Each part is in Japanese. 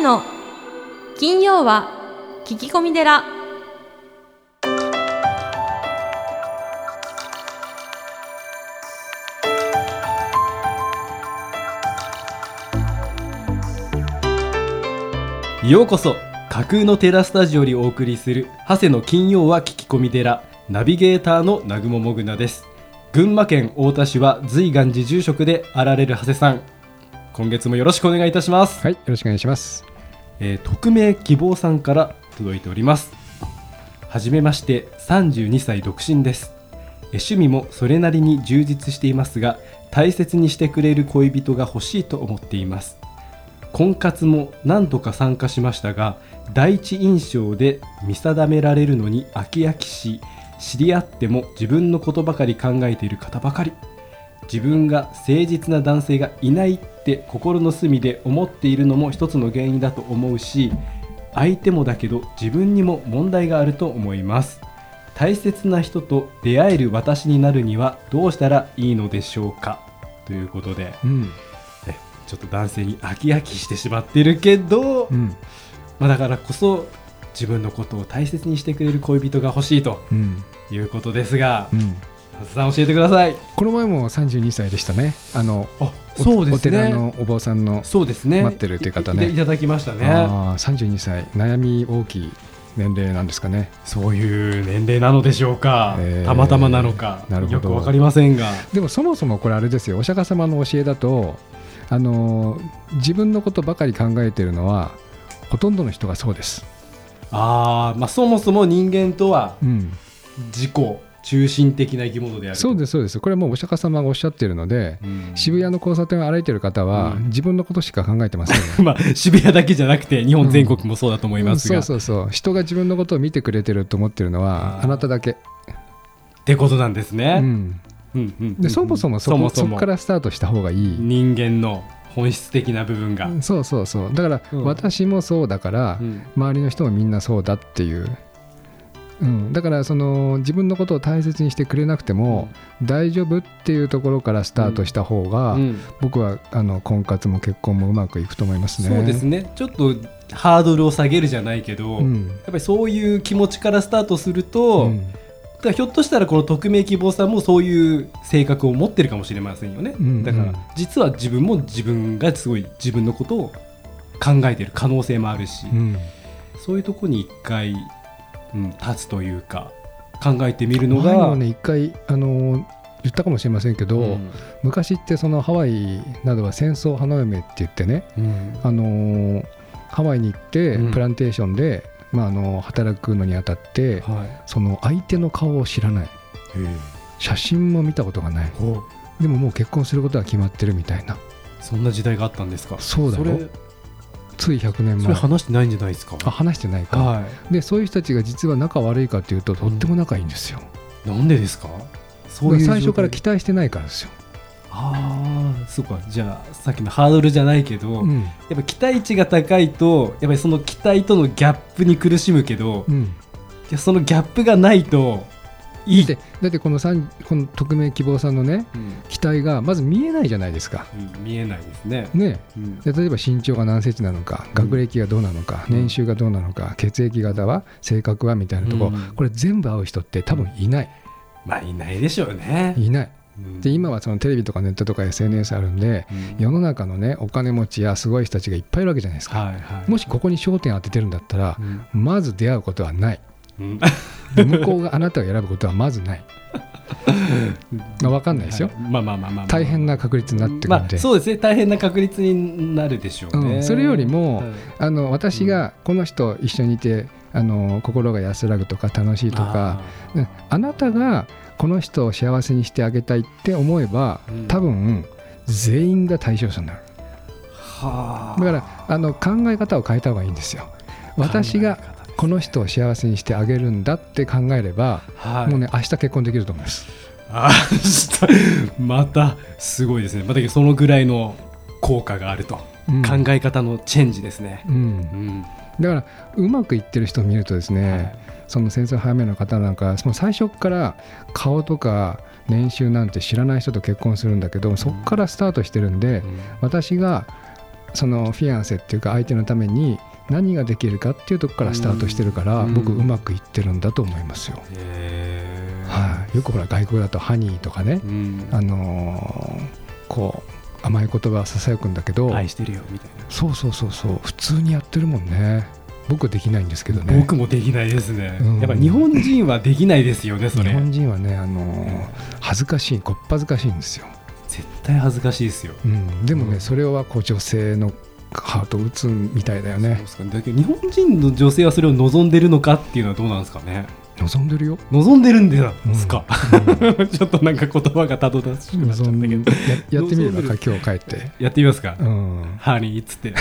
谷の金曜は聞き込み寺。ようこそ架空のテラスタジオにお送りする長谷の金曜は聞き込み寺ナビゲーターの南雲もぐなです。群馬県太田市は随願寺住職であられる長谷さん。今月もよろしくお願いいたします、はい、よろしくお願いします。えー匿名希望さんから届いております。はじめまして32歳独身です。え趣味もそれなりに充実していますが大切にしてくれる恋人が欲しいと思っています。婚活も何度か参加しましたが第一印象で見定められるのに飽き飽きし知り合っても自分のことばかり考えている方ばかり。自分が誠実な男性がいないって心の隅で思っているのも一つの原因だと思うし相手もだけど自分にも問題があると思います。大切な人と出会える私になるにはどうしたらいいのでしょうか？ということでうん、えちょっと男性に飽き飽きしてしまってるけど、うん、まあ、だからこそ自分のことを大切にしてくれる恋人が欲しいとうん、いうことですがう、ん。さん教えてください。この前も32歳でしたね。あの、そうですお寺ねのお坊さんの。そうですね。待ってるっていう方ね。いいただきましたね。ああ、32歳、悩み大きい年齢なんですかね。そういう年齢なのでしょうか、えーたまたまなのか。なるほど。よくわかりませんが。でもそもそもこれあれですよ。お釈迦様の教えだと、あの自分のことばかり考えているのはほとんどの人がそうです。あー、まあそもそも人間とはうん、自己中心的な生き物であると。そうですそうです。これはもうお釈迦様がおっしゃっているので、うん。渋谷の交差点を歩いている方は、うん。自分のことしか考えてませんよ。まあ渋谷だけじゃなくて日本全国もそうだと思いますが、そうそうそう。人が自分のことを見てくれてると思ってるのはあなただけ、ってことなんですうね、ん、うんうんうん。でそもそもそこそこからスタートした方がいい、人間の本質的な部分が、そうそうそう。だから、うん。私もそうだから、うん。周りの人もみんなそうだっていう、うん、だからその自分のことを大切にしてくれなくても、大丈夫っていうところからスタートした方が、うん。僕はあの婚活も結婚もうまくいくと思いますね。そうですね。ちょっとハードルを下げるじゃないけど、うん。やっぱりそういう気持ちからスタートすると、うん。だひょっとしたらこの匿名希望さんもそういう性格を持ってるかもしれませんよね、うん。だからうん。実は自分も自分がすごい自分のことを考えている可能性もあるし、うん。そういうとこに一回、うん、立つというか考えてみるの前が、もね一回あの言ったかもしれませんけど、うん。昔ってそのハワイなどは戦争花嫁って言ってね、うん。あのーハワイに行ってうん。プランテーションで、まあ、あの働くのにあたってはい。その相手の顔を知らない。写真も見たことがない。おでももう結婚することは決まってるみたいな。そんな時代があったんですか？そうだろつい100年それ前話してないんじゃないですか？あ話してないか、はい。でそういう人たちが実は仲悪いかっていうととっても仲いいんですよ、なんでですか？そういう最初から期待してないからですよ、ああそうか。じゃあさっきのハードルじゃないけど、うん。やっぱ期待値が高いとやっぱりその期待とのギャップに苦しむけど、いうん、やそのギャップがないといい。でだってこのさんこの匿名希望さんのねうん。期待がまず見えないじゃないですか。うん見えないですね。ね。うん。で例えば身長が何センチなのか学歴がどうなのか、うん。年収がどうなのか血液型は性格はみたいなとここれ全部合う人って多分いない、まあいないでしょうね。いない。うん。で今はそのテレビとかネットとか SNS あるんでうん。世の中のねお金持ちやすごい人たちがいっぱいいるわけじゃないですか、はいはい、もしここに焦点当ててるんだったらう、ん。まず出会うことはないうん。で向こうがあなたを選ぶことはまずない。まあ分かんないですよ、はい。まあまあまあまあまあ。大変な確率になってくまるんで、あそうですね。大変な確率になるでしょうね。うん。それよりもはい。あの私がこの人一緒にいてあの心が安らぐとか楽しいとかうん。あなたがこの人を幸せにしてあげたいって思えばうん。多分全員が対象者になる。はあ。だからあの考え方を変えた方がいいんですよ。私がこの人を幸せにしてあげるんだって考えれば、はい、もうね明日結婚できると思います。あー またすごいですね。またそのぐらいの効果があると、うん。考え方のチェンジですね。うん。うん。だからうまくいってる人を見るとですね、その戦争早めの方なんかもう最初から顔とか年収なんて知らない人と結婚するんだけどそこからスタートしてるんで、私がそのフィアンセっていうか相手のために何ができるかっていうとこからスタートしてるから、うん。僕うまくいってるんだと思いますよ。はい、よくほら外国だとハニーとかね、うん。あのーこう甘い言葉はささやくんだけど、愛してるよみたいな。そうそうそうそう。普通にやってるもんね。僕はできないんですけどね。僕もできないですね、うん。やっぱ日本人はできないですよねそ日れ本人はね、あのー恥ずかしいこっぱずかしいんですよ、絶対恥ずかしいですよ。うん、でもね、うんそれはこう女性のハート打つみたいだよね。だけど日本人の女性はそれを望んでるのかっていうのはどうなんですかね。望んでるよ、望んでるんですか、うん。ちょっとなんか言葉がたどたしくなっちゃったけど。ややってみればか今日帰って、やってみますか、うん、ハニーっつって。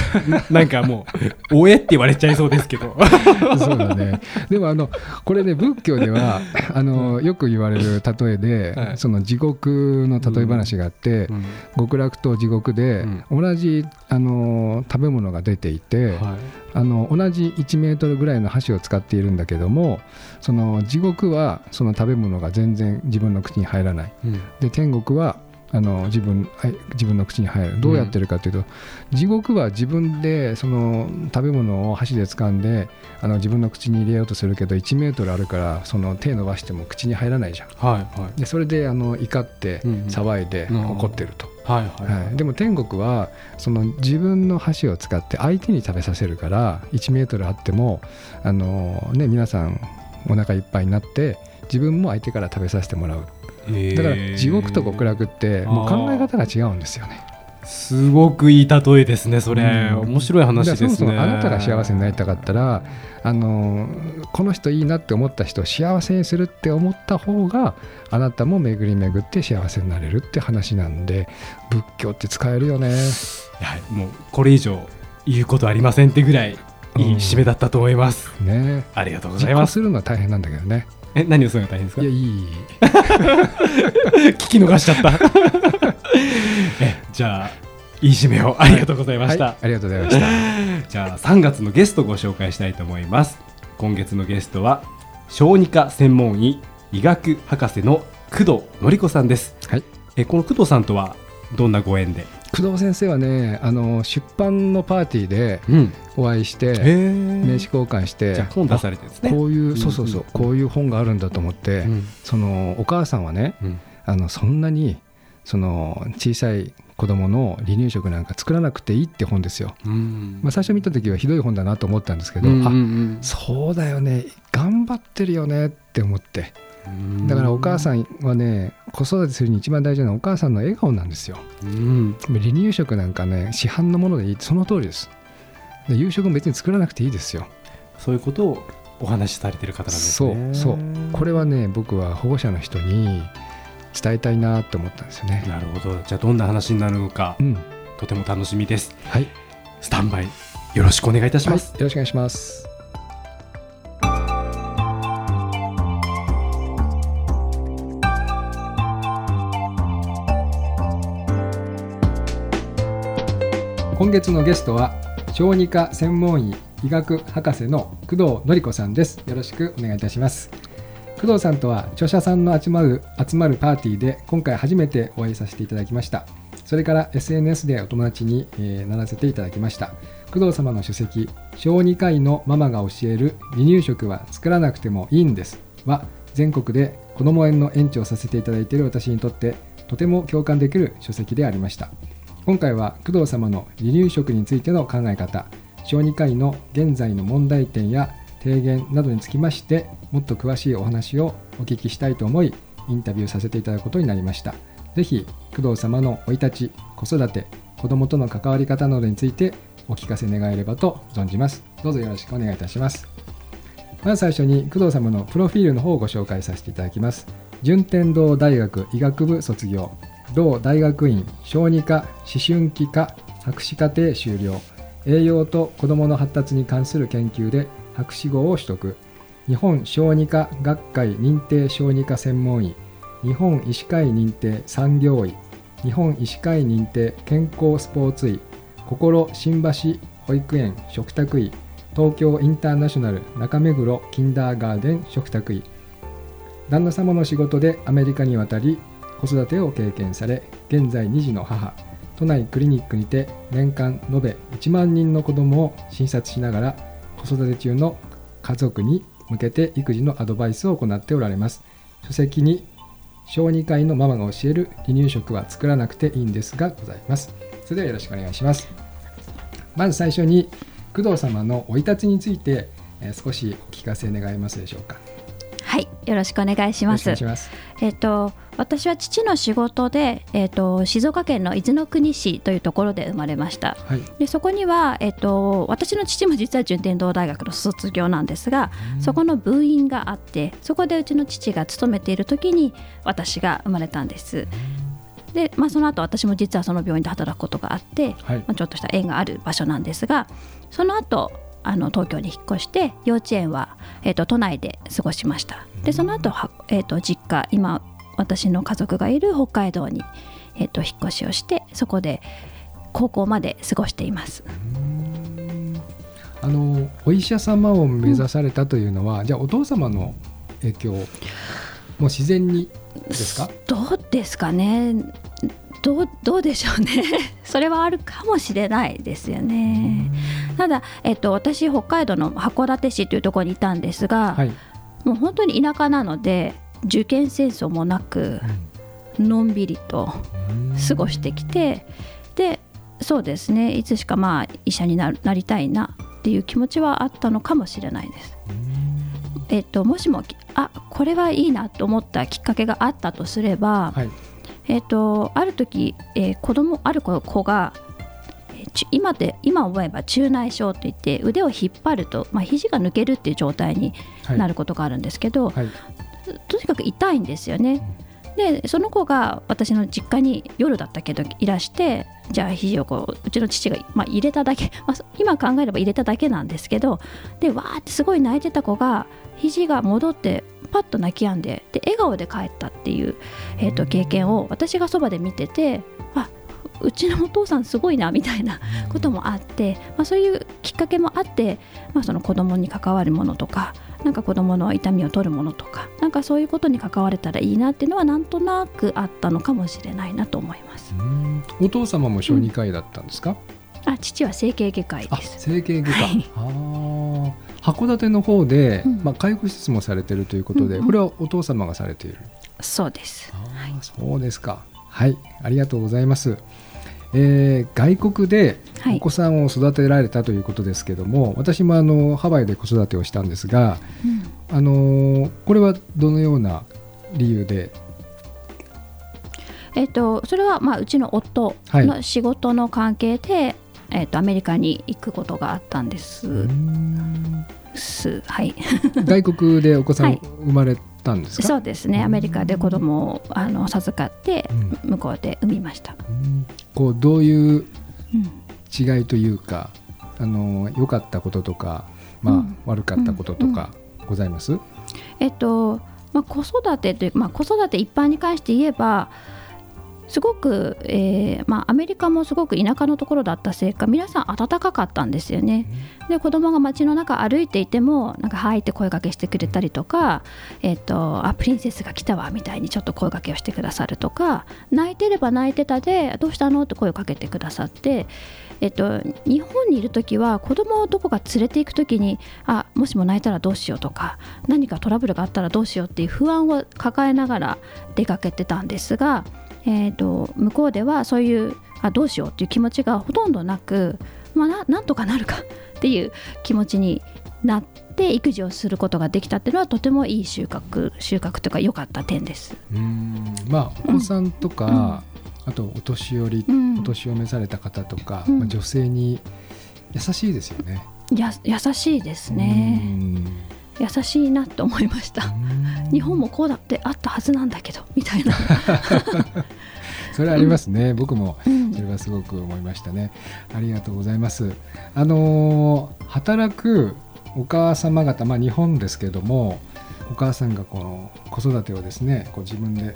なんかもう「おえ」って言われちゃいそうですけど。そうだね。でもあのこれね仏教では あのよく言われる例えで、はい。その地獄の例え話があって、うん。極楽と地獄で同じあの食べ物が出ていて、はあの同じ1メートルぐらいの箸を使っているんだけどもその地獄はその食べ物が全然自分の口に入らない。いうん。で天国はあの自分はい自分の口に入る。どうやってるかというと、地獄は自分でその食べ物を箸で掴んであの自分の口に入れようとするけど1メートルあるからその手伸ばしても口に入らないじゃん。はいはい。でそれであの怒ってうんうん。騒いでうん怒ってると、はいはいはい、でも天国はその自分の箸を使って相手に食べさせるから1メートルあってもあの、ね、皆さんお腹いっぱいになって自分も相手から食べさせてもらう。だから地獄と極楽ってもう考え方が違うんですよね。すごくいい例えですねそれ、うん。面白い話ですね。そもそもあなたが幸せになりたかったらあのこの人いいなって思った人を幸せにするって思った方があなたも巡り巡って幸せになれるって話なんで仏教って使えるよね。いやもうこれ以上言うことありませんってぐらいいい締めだったと思います、ね。ありがとうご実ざいます。行するのは大変なんだけどね。え何をするのが大変ですか？いやいい。聞き逃しちゃった。えじゃあいい締めをありがとうございました、はい、ありがとうございました。じゃあ3月のゲストをご紹介したいと思います。今月のゲストは小児科専門医医学博士の工藤典子さんです、はい。えこの工藤さんとはどんなご縁で、工藤先生はねあの出版のパーティーでうん、お会いして名へ刺交換してじゃあ本出されてですね。こういう、ん。そうそうそうこういう本があるんだと思って、うん。そのお母さんはねうん。あのそんなにその小さい子供の離乳食なんか作らなくていいって本ですよ、うん。まあ、最初見た時はひどい本だなと思ったんですけど、うんうんあうん。そうだよね頑張ってるよねって思って。うんだからお母さんはね子育てするに一番大事なのはお母さんの笑顔なんですよ。うん。離乳食なんかね市販のものでいいその通りです。で夕食も別に作らなくていいですよ。そういうことをお話しされてる方なんですそうねそう。これはね僕は保護者の人に伝えたいなと思ったんですよね。なるほど。じゃあどんな話になるのかうん。とても楽しみです。はい。スタンバイよろしくお願いいたしはい、ます、よろしくお願いします今月のゲストは小児科専門医医学博士の工藤典子さんです。よろしくお願いいたします。工藤さんとは著者さんの集まる集まるパーティーで今回初めてお会いさせていただきました。それから SNS でお友達に、えーならせていただきました。工藤様の書籍「小児科医のママが教える離乳食は作らなくてもいいんです」は全国で子ども園の園長をさせていただいている私にとってとても共感できる書籍でありました。今回は工藤様の離乳食についての考え方小児科医の現在の問題点や提言などにつきましてもっと詳しいお話をお聞きしたいと思いインタビューさせていただくことになりました。ぜひ工藤様の生い立ち子育て子どもとの関わり方などについてお聞かせ願えればと存じます。どうぞよろしくお願いいたします。まず最初に工藤様のプロフィールの方をご紹介させていただきます。順天堂大学医学部卒業。同大学院小児科思春期科博士課程修了栄養と子どもの発達に関する研究で博士号を取得日本小児科学会認定小児科専門医日本医師会認定産業医日本医師会認定健康スポーツ医心新橋保育園食卓医東京インターナショナル中目黒キンダーガーデン食卓医旦那様の仕事でアメリカに渡り子育てを経験され現在2児の母都内クリニックにて年間延べ1万人の子どもを診察しながら子育て中の家族に向けて育児のアドバイスを行っておられます。書籍に小児科医のママが教える離乳食は作らなくていいんですがございます。それではよろしくお願いします。まず最初に工藤様の生い立ちについて、えー少しお聞かせ願えますでしょうか。はい、よろしくお願いします。よろしくお願いします。えっ、と私は父の仕事でえっ、と静岡県の伊豆の国市というところで生まれました。はい。でそこにはえっ、と私の父も実は順天堂大学の卒業なんですが、そこの部員があって、そこでうちの父が勤めている時に私が生まれたんです。で、まあその後私も実はその病院で働くことがあって、はい。まあ、ちょっとした縁がある場所なんですがその後あの東京に引っ越して幼稚園は、えー、と都内で過ごしました。でその後は、えー、と実家今私の家族がいる北海道に、えー、と引っ越しをしてそこで高校まで過ごしています。あのお医者様を目指されたというのは、じゃあお父様の影響もう自然にですか？どうですかね。どうどうでしょうね。それはあるかもしれないですよね。ただ、えっと、私北海道の函館市というところにいたんですが、はい、もう本当に田舎なので受験戦争もなくのんびりと過ごしてきてでそうですねいつしかまあ医者になりたいなっていう気持ちはあったのかもしれないです。えっと、もしもあこれはいいなと思ったきっかけがあったとすれば、はい。えっと、ある時、えー子供ある子子が今で今思えば中内症といって腕を引っ張ると、まあ、肘が抜けるっていう状態にはい。なることがあるんですけど、はいとにかく痛いんですよね。でその子が私の実家に夜だったけどいらしてじゃあ肘をこううちの父が、まあ、入れただけ、まあ、今考えれば入れただけなんですけどでわーってすごい泣いてた子が肘が戻ってパッと泣き止んでで笑顔で帰ったっていう、えー、と経験を私がそばで見ててあうちのお父さんすごいなみたいなこともあって、まあ、そういうきっかけもあって、まあ、その子供に関わるものとかなんか子供の痛みを取るものとかなんかそういうことに関われたらいいなっていうのはなんとなくあったのかもしれないなと思います。うん。お父様も小児科医だったんですか、あ父は整形外科医あです。整形外科、はい。函館の方で、うん。まあ、介護施設もされてるということで、うん。うんこれはお父様がされている。そうです。あーそうですか。はい。ありがとうございます、えー外国ではい。お子さんを育てられたということですけども、私もあのハワイで子育てをしたんですが、うん。あのーこれはどのような理由で？えっ、とそれはまあうちの夫はい。の仕事の関係で、えっ、とアメリカに行くことがあったんです。す。はい。外国でお子さんはい。生まれたんですか、そうですね。アメリカで子供をあの授かってうん。向こうで産みました。うん。こうどういううん。違いというかあの良かったこととか、まあうん。悪かったこととかございます、えっとまあ、子育てというまあ、子育て一般に関して言えばすごく、えーまあ、アメリカもすごく田舎のところだったせいか皆さん温かかったんですよね。で子供が街の中歩いていてもなんか「はい」って声かけしてくれたりとか「えっとあプリンセスが来たわ」みたいにちょっと声かけをしてくださるとか泣いてれば泣いてたで「どうしたの?」って声をかけてくださって。えっと、日本にいる時は子供をどこか連れて行く時にあもしも泣いたらどうしようとか何かトラブルがあったらどうしようっていう不安を抱えながら出かけてたんですが、えー、と向こうではそういうあどうしようっていう気持ちがほとんどなく、まあ、ななんとかなるか っていう気持ちになって育児をすることができたっていうのはとてもいい収穫収穫というか良かった点です。うん。まあお子さんとか、あとお年寄り、うん。お年を召された方とか、うん。まあ、女性に優しいですよね。や優しいですね。うん優しいなと思いました。うん日本もこうだってあったはずなんだけどみたいな。それありますね、僕もうんそれはすごく思いましたね。ありがとうございます。あのー働くお母様方、まあ、日本ですけどもお母さんがこの子育てをですねこう自分で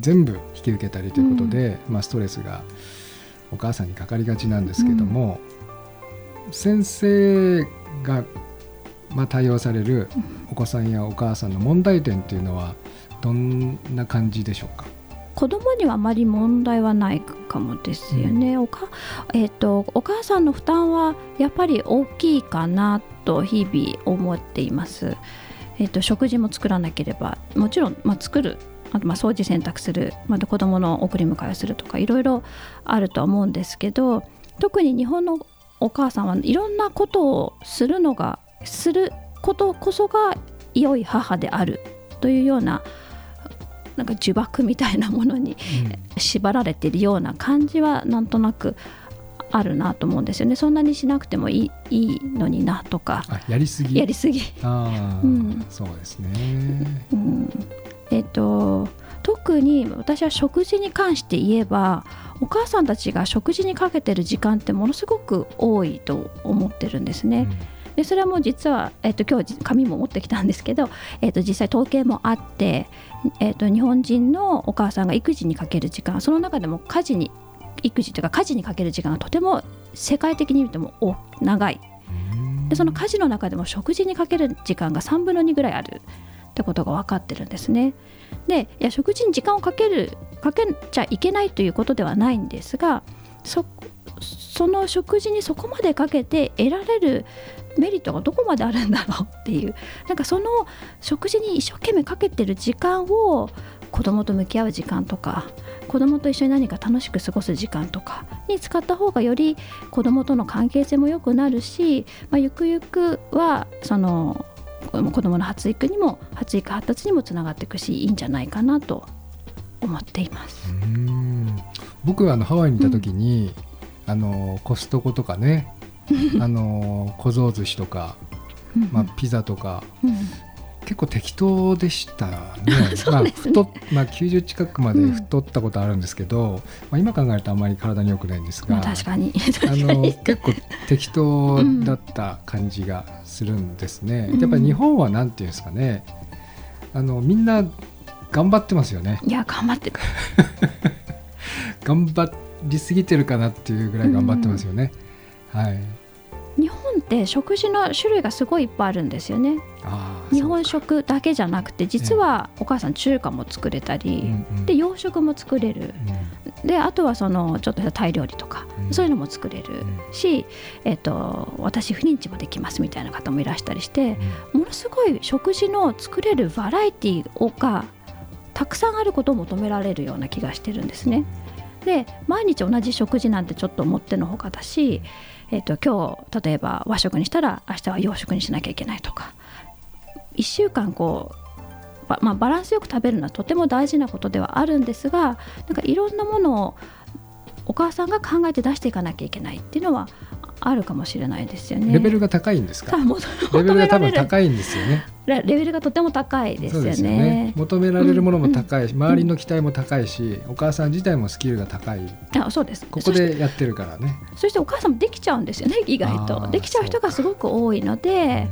全部引き受けたりということで、まあ、ストレスがお母さんにかかりがちなんですけども、先生が、まあ、対応されるお子さんやお母さんの問題点というのはどんな感じでしょうか？子供にはあまり問題はないかもですよね、おかえー、とお母さんの負担はやっぱり大きいかなと日々思っています、えー、と食事も作らなければもちろん、まあ、作るあとまあ掃除洗濯するまた子供の送り迎えをするとかいろいろあるとは思うんですけど特に日本のお母さんはいろんなことをするのがすることこそが良い母であるというようななんか呪縛みたいなものに縛られているような感じはなんとなくあるなと思うんですよね。そんなにしなくてもいいいいのになとか。あやりすぎ。やりすぎ、ああ、うん。そうですね。うん。えっと特に私は食事に関して言えばお母さんたちが食事にかけてる時間ってものすごく多いと思ってるんですね。でそれはもう実は、えっと今日紙も持ってきたんですけど、えっと実際統計もあって、えっと日本人のお母さんが育児にかける時間その中でも家事に育児というか家事にかける時間がとても世界的に見てもお長い。うん。でその家事の中でも食事にかける時間が3分の2ぐらいある。ってことが分かってるんですね。でいや食事に時間をかけるかけちゃいけないということではないんですがそその食事にそこまでかけて得られるメリットがどこまであるんだろうっていう。なんかその食事に一生懸命かけてる時間を子供と向き合う時間とか子供と一緒に何か楽しく過ごす時間とかに使った方がより子供との関係性も良くなるし、まあ、ゆくゆくはその子供の発育にも発育発達にもつながっていくしいいんじゃないかなと思っています。うん。僕はあのハワイにいた時に、あのコストコとかね あの小僧寿司とか、まあ、ピザとかうん結構適当でしたね。まあ太っまあ、90近くまで太ったことあるんですけど、まあ、今考えるとあまり体に良くないんですまがあ確かに。あの 結構適当だった感じがするんですね。うん。やっぱり日本はなんていうんですかね。あのみんな頑張ってますよね。いや頑張ってく 頑張りすぎてるかなっていうぐらい頑張ってますよね。はい。日本って食事の種類がすごいいっぱいあるんですよね。日本食だけじゃなくて実はお母さん中華も作れたり、うんうん。で洋食も作れる。うん。であとはそのちょっとしたタイ料理とか、うん。そういうのも作れるし、えっと私不妊治もできますみたいな方もいらしたりしてものすごい食事の作れるバラエティーがたくさんあることを求められるような気がしてるんですね。で毎日同じ食事なんてちょっと思ってのほかだし、えっと今日例えば和食にしたら明日は洋食にしなきゃいけないとか。1週間こうばまあ、バランスよく食べるのはとても大事なことではあるんですがなんかいろんなものをお母さんが考えて出していかなきゃいけないっていうのはあるかもしれないですよね。レベルが高いんですか？レベルが多分高いんですよね。レレベルがとても高いですよそうですよねね。。求められるものも高いし、周りの期待も高いし、お母さん自体もスキルが高い。あそうですここでやってるからね。そしてお母さんもできちゃうんですよね意外とできちゃう人がすごく多いので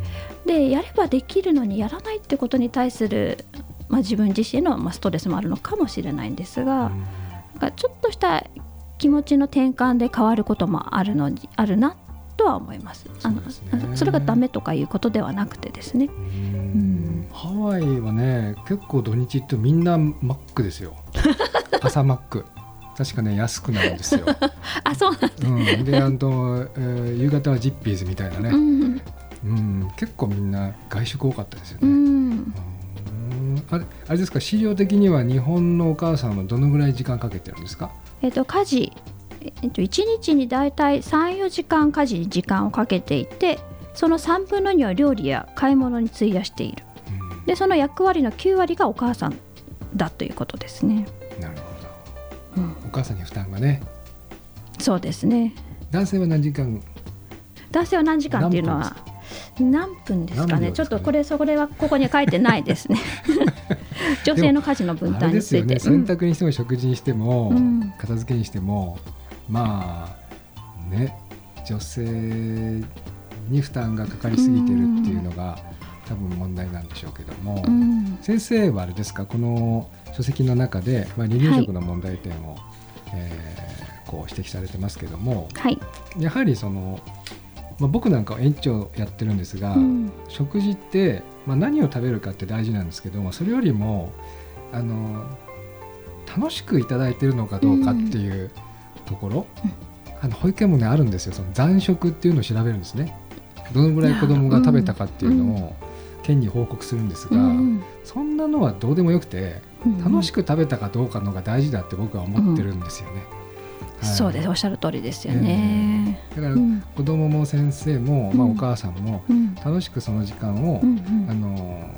でやればできるのにやらないってことに対する、まあ、自分自身の、まあ、ストレスもあるのかもしれないんですが、なんかちょっとした気持ちの転換で変わることもあるのにあるなとは思います。あのそねそれがダメとかいうことではなくてですね。うん。ハワイはね結構土日ってみんなマックですよ。朝マック。確かね安くなるんですよ、あそうなんうん、であの、えー夕方はジッピーズみたいなね、うんうん、結構みんな外食多かったですようね、ん。うん。あれあれですか？資料的には日本のお母さんはどのぐらい時間かけてるんですか？えっと家事、えっと、1日にだいたい34時間家事に時間をかけていてその3分の2は料理や買い物に費やしている。うん。でその役割の9割がお母さんだということですね、なるほうん、どお母さんに負担がね。そうですね。男性は何時間？男性は何時間っていうのは何分ですかね？ね？ちょっとこれそれはここに書いてないですね。女性の家事の分担について、ですよね。洗濯にしても食事にしても、うん。片付けにしてもまあね女性に負担がかかりすぎてるっていうのが、多分問題なんでしょうけども、うん。うん先生はあれですか？この書籍の中で、まあ、離乳食の問題点を、えーこう指摘されてますけどもはい、やはりその、まあ、僕なんかは園長やってるんですが、うん。食事って、まあ、何を食べるかって大事なんですけど、まあ、それよりもあの楽しくいただいてるのかどうかっていうところ、あの保育園もねあるんですよ。その残食っていうのを調べるんですね。どのぐらい子供が食べたかっていうのを県に報告するんですが、うんそんなのはどうでもよくてうん楽しく食べたかどうかのが大事だって僕は思ってるんですよね。はい。そうです。おっしゃる通りですよね。だからうん。子供も先生も、まあ、うんお母さんもうん。楽しくその時間を、うんあの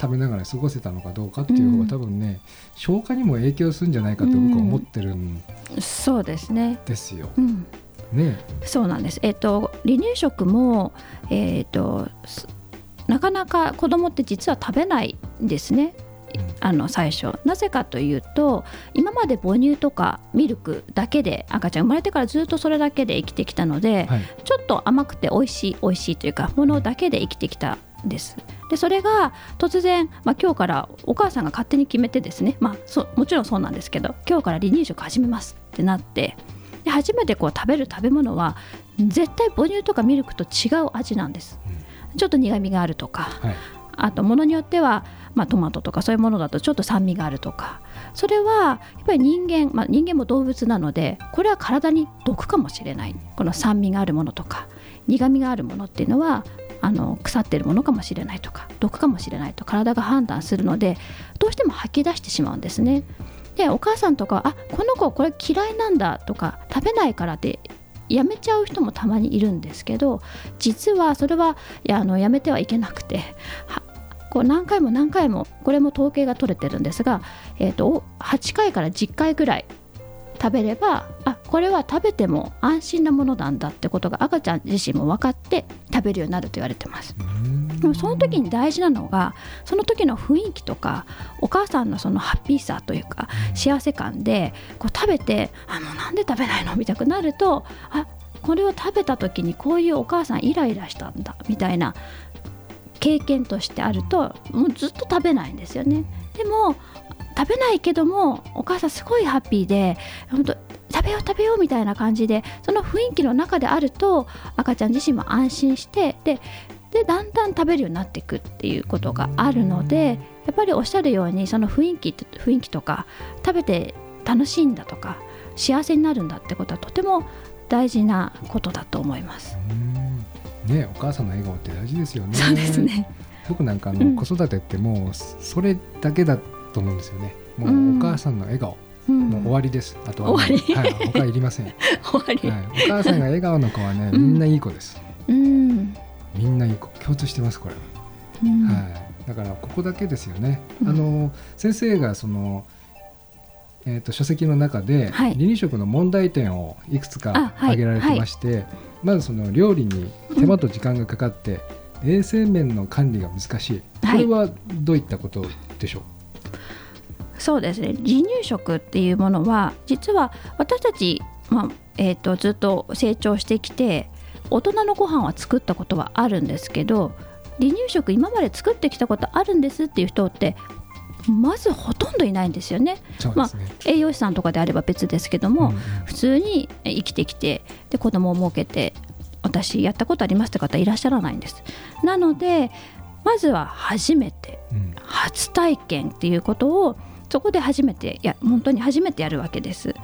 食べながら過ごせたのかどうかっていう方が多分ね、消化にも影響するんじゃないかと僕は思ってるんうん。そうですね。ですよ。うん。ね。そうなんです。えっ、と離乳食もえっ、とすなかなか子供って実は食べないんですね。あの最初。なぜかというと今まで母乳とかミルクだけで赤ちゃん生まれてからずっとそれだけで生きてきたので、はい。ちょっと甘くて美味しい美味しいというかものだけで生きてきたんです。でそれが突然、まあ、今日からお母さんが勝手に決めてですね、まあ、そもちろんそうなんですけど今日から離乳食始めますってなってで初めてこう食べる食べ物は絶対母乳とかミルクと違う味なんです。ちょっと苦みがあるとかはい。あとものによっては、まあ、トマトとかそういうものだとちょっと酸味があるとかそれはやっぱり人間、まあ、人間も動物なのでこれは体に毒かもしれないこの酸味があるものとか苦みがあるものっていうのはあの腐ってるものかもしれないとか毒かもしれないと体が判断するのでどうしても吐き出してしまうんですね。でお母さんとかあこの子これ嫌いなんだとか食べないからってやめちゃう人もたまにいるんですけど実はそれはやあのやめてはいけなくてこう何回も何回もこれも統計が取れてるんですが、えー、と8回から10回ぐらい食べればあこれは食べても安心なものなんだってことが赤ちゃん自身も分かって食べるようになると言われてます。でもその時に大事なのがその時の雰囲気とかお母さんのそのハッピーさというか幸せ感でこう食べてあもうなんで食べないのみたくなるとあこれを食べた時にこういうお母さんイライラしたんだみたいな経験としてあるともうずっと食べないんですよね。でも食べないけどもお母さんすごいハッピーで本当食べよう食べようみたいな感じでその雰囲気の中であると赤ちゃん自身も安心してででだんだん食べるようになっていくっていうことがあるのでやっぱりおっしゃるようにその雰囲気雰囲気とか食べて楽しいんだとか幸せになるんだってことはとても大事なことだと思います。うんねお母さんの笑顔って大事ですよね。そうですね。僕なんかあの、うん子育てってもうそれだけだと思うんですよね。もうお母さんの笑顔、うんもう終わりです。あとはもう終わりはい、他いりません。はい、終わり。お母さんが笑顔の子はね、うんみんないい子です。うん。みんないい子、共通してますこれは。うんはい、だからここだけですよね。うんあの先生がその、えー、と書籍の中で、はい離乳食の問題点をいくつか挙げられてまして、まずその料理に手間と時間がかかって、衛生面の管理が難しい。こはい。れはどういったことでしょう、そうですね。離乳食っていうものは実は私たち、まあえー、とずっと成長してきて大人のご飯は作ったことはあるんですけど離乳食今まで作ってきたことあるんですっていう人ってまずほとんどいないんですよね。そうですね。栄養士さんとかであれば別ですけども、うんうん普通に生きてきてで子供を設けて私やったことありますって方いらっしゃらないんです。なのでまずは初めてうん。初体験っていうことをそこで初めていや本当に初めてやるわけです。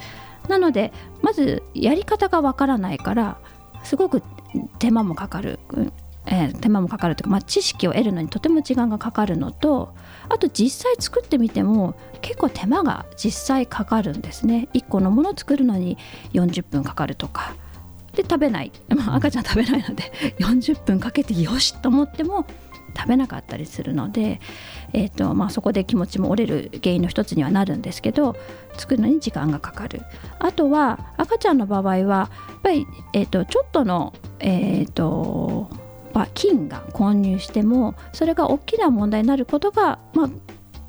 なのでまずやり方がわからないからすごく手間もかかる、うんえー手間もかかるというか、まあ、知識を得るのにとても時間がかかるのとあと実際作ってみても結構手間が実際かかるんですね。1個のものを作るのに40分かかるとか。で食べない、まあ、赤ちゃん食べないので 40分かけてよしと思っても食べなかったりするので、えーとまあ、そこで気持ちも折れる原因の一つにはなるんですけど作るのに時間がかかる。あとは赤ちゃんの場合はやっぱり、えー、とちょっとの、えーとまあ、菌が混入してもそれが大きな問題になることが、まあ、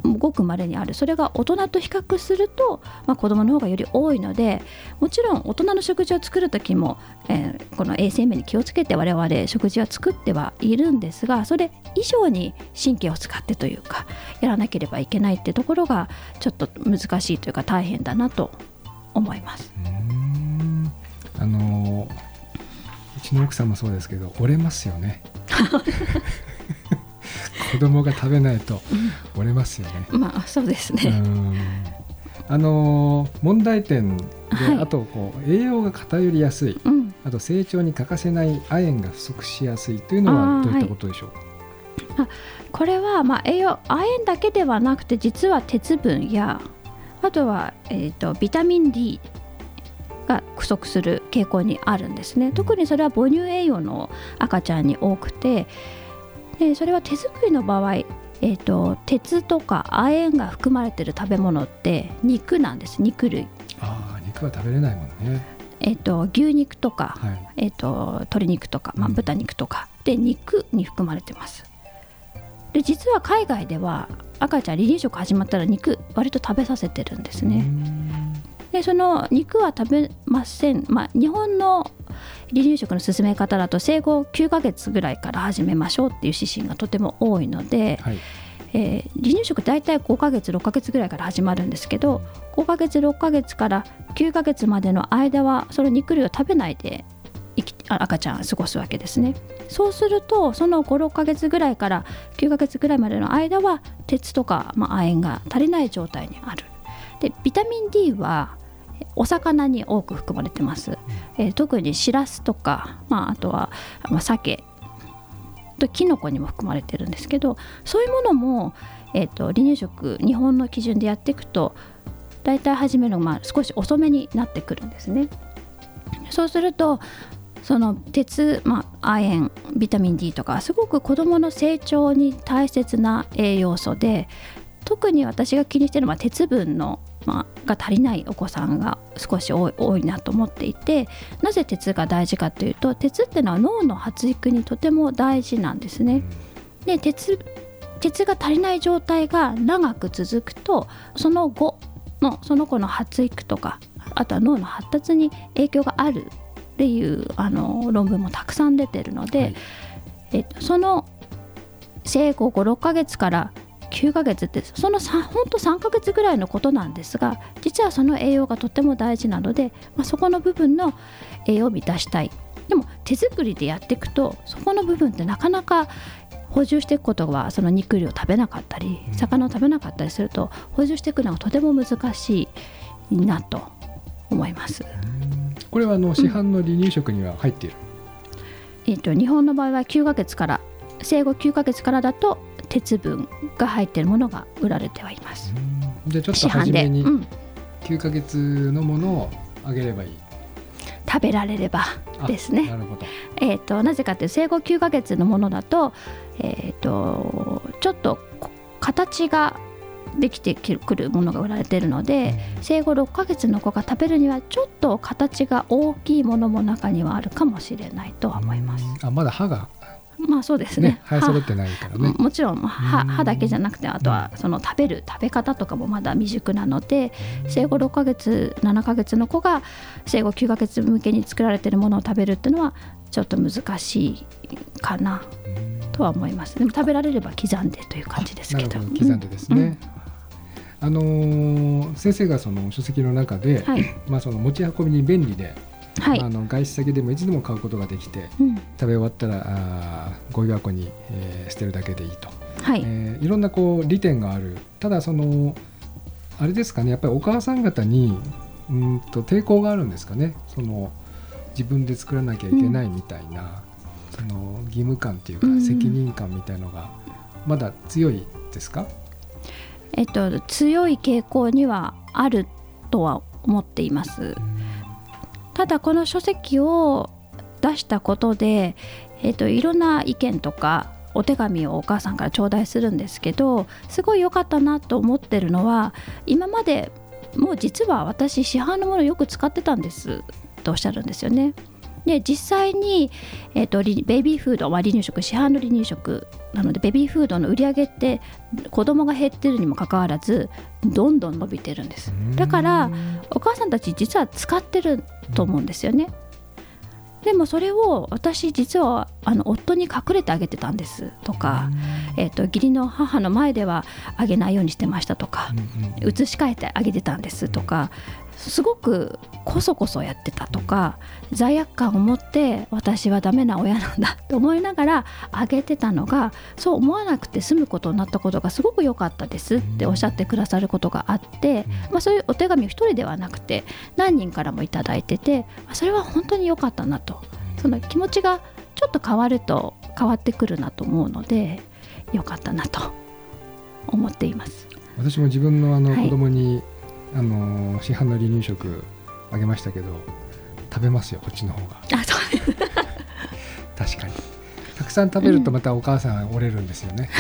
ごく稀にあるそれが大人と比較すると、まあ、子どもの方がより多いのでもちろん大人の食事を作る時も、えーこの衛生面に気をつけて我々食事は作ってはいるんですがそれ以上に神経を使ってというかやらなければいけないってところがちょっと難しいというか大変だなと思います。あのうちの奥さんもそうですけど折れますよね。子供が食べないと折れますよね。まあそうですうね。ん。あのー問題点で、はい。あとこう栄養が偏りやすい。うん、あと成長に欠かせない亜鉛が不足しやすいというのはどういったことでしょうか、これはまあ栄養亜鉛だけではなくて実は鉄分やあとは、えー、とビタミン D が不足する傾向にあるんですね。特にそれは母乳栄養の赤ちゃんに多くてでそれは手作りの場合、えー、と鉄とか亜鉛が含まれている食べ物って肉なんです。肉類、ああ肉は食べれないもんね。えー、と牛肉とか、はい。えー、と鶏肉とか、まあ、うん。豚肉とか、で肉に含まれてます。で実は海外では赤ちゃん離乳食始まったら肉割と食べさせてるんですね。んでその肉は食べません、まあ、日本の離乳食の進め方だと生後9ヶ月ぐらいから始めましょうっていう指針がとても多いので、はい。えー離乳食大体5ヶ月6ヶ月ぐらいから始まるんですけど5ヶ月6ヶ月から9ヶ月までの間はその肉類を食べないで生きあ赤ちゃんは過ごすわけですね。そうするとその56ヶ月ぐらいから9ヶ月ぐらいまでの間は鉄とか、まあ、亜鉛が足りない状態にある。でビタミン D はお魚に多く含まれてます、えー特にシラスとか、まあ、あとは、まあ、鮭とキノコにも含まれてるんですけどそういうものも、えー、と離乳食日本の基準でやっていくと大体始めるのがまあ少し遅めになってくるんですね。そうするとその鉄、まあ、亜鉛ビタミン D とかすごく子どもの成長に大切な栄養素で特に私が気にしているのは鉄分の、まあ、が足りないお子さんが少し多い多いなと思っていてなぜ鉄が大事かというと鉄っていうのは脳の発育にとても大事なんですね。で鉄鉄が足りない状態が長く続くとその後のその子の発育とかあとは脳の発達に影響があるっていうあの論文もたくさん出てるので、はいえっと、その生後56ヶ月から9ヶ月ってそのさほんと3ヶ月ぐらいのことなんですが実はその栄養がとても大事なので、まあ、そこの部分の栄養を満たしたい。でも手作りでやっていくとそこの部分ってなかなか補充していくことはその肉類を食べなかったりうん。魚を食べなかったりすると補充していくのがとても難しいなと思います。これはあの市販の離乳食には入っている、えっと日本の場合は9ヶ月から生後9ヶ月からだと鉄分が入っているものが売られてはいます。じゃあちょっと初めにうん、9ヶ月のものをあげればいい、食べられればあですね。なるほど。えー、となぜかというと生後9ヶ月のものだと,、えー、とちょっとこ形ができてくるものが売られているので、生後6ヶ月の子が食べるにはちょっと形が大きいものも中にはあるかもしれないとは思います。あまだ歯がまあそうですね。ね生え揃ってないからね。もちろん歯うん。歯だけじゃなくてあとはその食べる食べ方とかもまだ未熟なので生後6ヶ月7ヶ月の子が生後9ヶ月向けに作られているものを食べるっていうのはちょっと難しいかなとは思います。でも食べられれば刻んでという感じですけど。なるほど刻んでですね、あのー先生がその書籍の中で、うんはい。まあ、その持ち運びに便利で、はい、あの外出先でもいつでも買うことができてうん。食べ終わったらあーゴミ箱に、えー捨てるだけでいいと、はい、えーいろんなこう利点がある。ただそのあれですかねやっぱりお母さん方にうーんと抵抗があるんですかね。その自分で作らなきゃいけないみたいな、その義務感っていうか、うん。責任感みたいのがまだ強いですか、えっと強い傾向にはあるとは思っていますただこの書籍を出したことで、えっといろんな意見とかお手紙をお母さんから頂戴するんですけどすごい良かったなと思ってるのは今までもう実は私市販のものよく使ってたんですとおっしゃるんですよね。で実際に、えっとリベビーフード、まあ、離乳食市販の離乳食なのでベビーフードの売り上げって子供が減ってるにもかかわらずどんどん伸びてるんです。だからお母さんたち実は使ってると思うんですよね。でもそれを私実はあの夫に隠れてあげてたんです。とか、えっと義理の母の前ではあげないようにしてましたとか移し替えてあげてたんです。とかすごくこそこそやってたとか罪悪感を持って私はダメな親なんだと思いながらあげてたのがそう思わなくて済むことになったことがすごく良かったですっておっしゃってくださることがあって、まあ、そういうお手紙を一人ではなくて何人からもいただいててあそれは本当に良かったなと。その気持ちがちょっと変わると変わってくるなと思うので良かったなと思っています。私も自分のあのはい。子供に、あの市販の離乳食あげましたけど食べますよこっちの方が。あそう。確かに。たくさん食べるとまたお母さん折れるんですよね。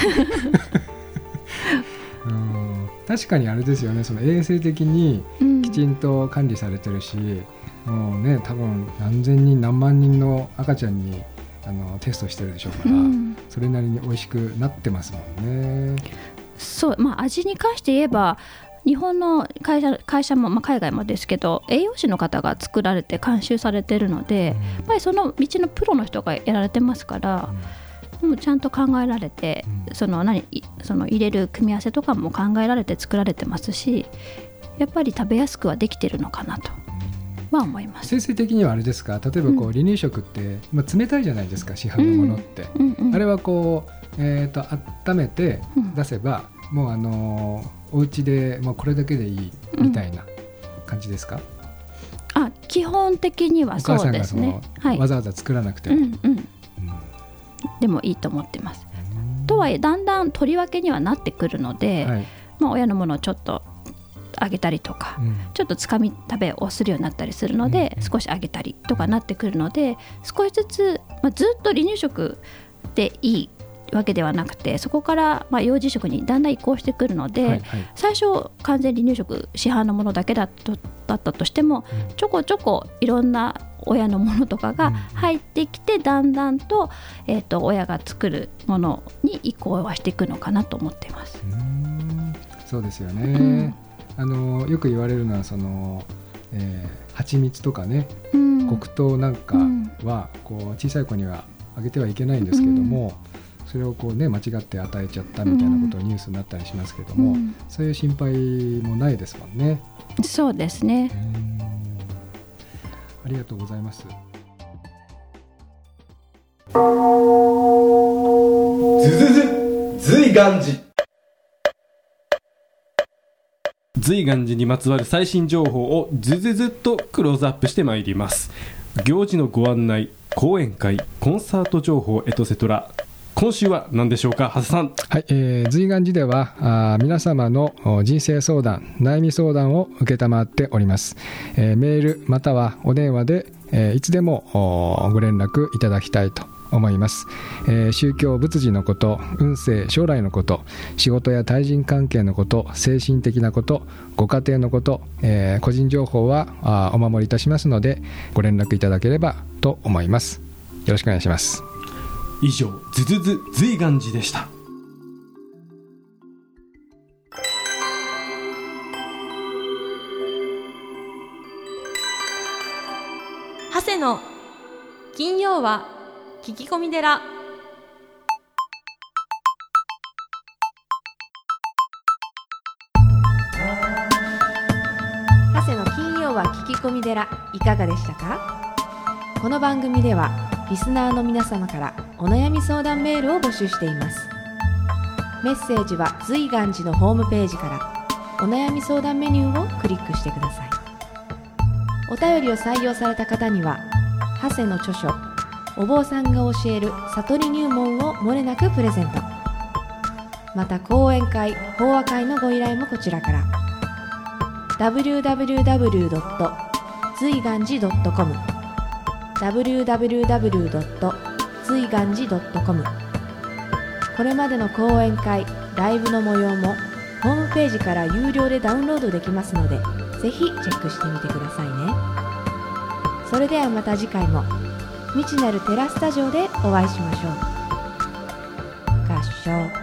うん確かにあれですよね。その衛生的にうん。きちんと管理されてるし、もうね多分何千人何万人の赤ちゃんにあのテストしてるでしょうから、うん。それなりに美味しくなってますもんね。そうまあ味に関して言えば日本の会社会社も、まあ、海外もですけど栄養士の方が作られて監修されてるので、やっぱりその道のプロの人がやられてますから、もうちゃんと考えられて、うん。その何いその入れる組み合わせとかも考えられて作られてますしやっぱり食べやすくはできてるのかなとは思います。先生的にはあれですか？例えばこううん。離乳食って、まあ、冷たいじゃないですか市販のものって、うんうん、あれはこう、えー、と温めてうん。出せば、もうあのーお家でもうこれだけでいいみたいな感じですか、あ基本的にはそうですんがその、ね。はい。わざわざ作らなくても。うんうん、うんでもいいと思ってます。とはいえだんだん取り分けにはなってくるので、はい。まあ、親のものをちょっとあげたりとか、うん。ちょっとつかみ食べをするようになったりするので、うん。少しあげたりとかなってくるので少しずつ、まあ、ずっと離乳食でいいわけではなくてそこからまあ幼児食にだんだん移行してくるので、はいはい。最初完全離乳食市販のものだけだとだったとしてもうん。ちょこちょこいろんな親のものとかがうん。うん入ってきてだんだんと,、えー、と親が作るものに移行はしていくのかなと思っています。うそうですよね、うん。あのよく言われるのはその、えー、蜂蜜とかねうん。黒糖なんかうん。はこう小さい子にはあげてはいけないんですけども、それをこうね間違って与えちゃったみたいなことをニュースになったりしますけども、うん。そういう心配もないですもんね。そうですね。ありがとうございます。ずずず随願寺。随願寺にまつわる最新情報をずずずっとクローズアップしてまいります。行事のご案内講演会コンサート情報エトセトラ今週は何でしょうか長谷さん。はい、えー、随願寺ではあ皆様の人生相談悩み相談を承っております、えーメールまたはお電話で、えーいつでもおご連絡いただきたいと思います、えー宗教仏事のこと運勢将来のこと仕事や対人関係のこと精神的なことご家庭のこと、えー個人情報はあお守りいたしますのでご連絡いただければと思います。よろしくお願いします。以上ずずず随願寺でした。長谷の金曜は聞き込み寺。長谷の金曜は聞き込み寺いかがでしたか？この番組ではリスナーの皆様からお悩み相談メールを募集しています。メッセージは随願寺のホームページからお悩み相談メニューをクリックしてください。お便りを採用された方には長谷の著書お坊さんが教える悟り入門をもれなくプレゼント。また講演会法話会のご依頼もこちらから。www. 随願寺 .com www. 随願寺 .com これまでの講演会ライブの模様もホームページから有料でダウンロードできますのでぜひチェックしてみてくださいね。それではまた次回も未知なるテラスタジオでお会いしましょう。合唱。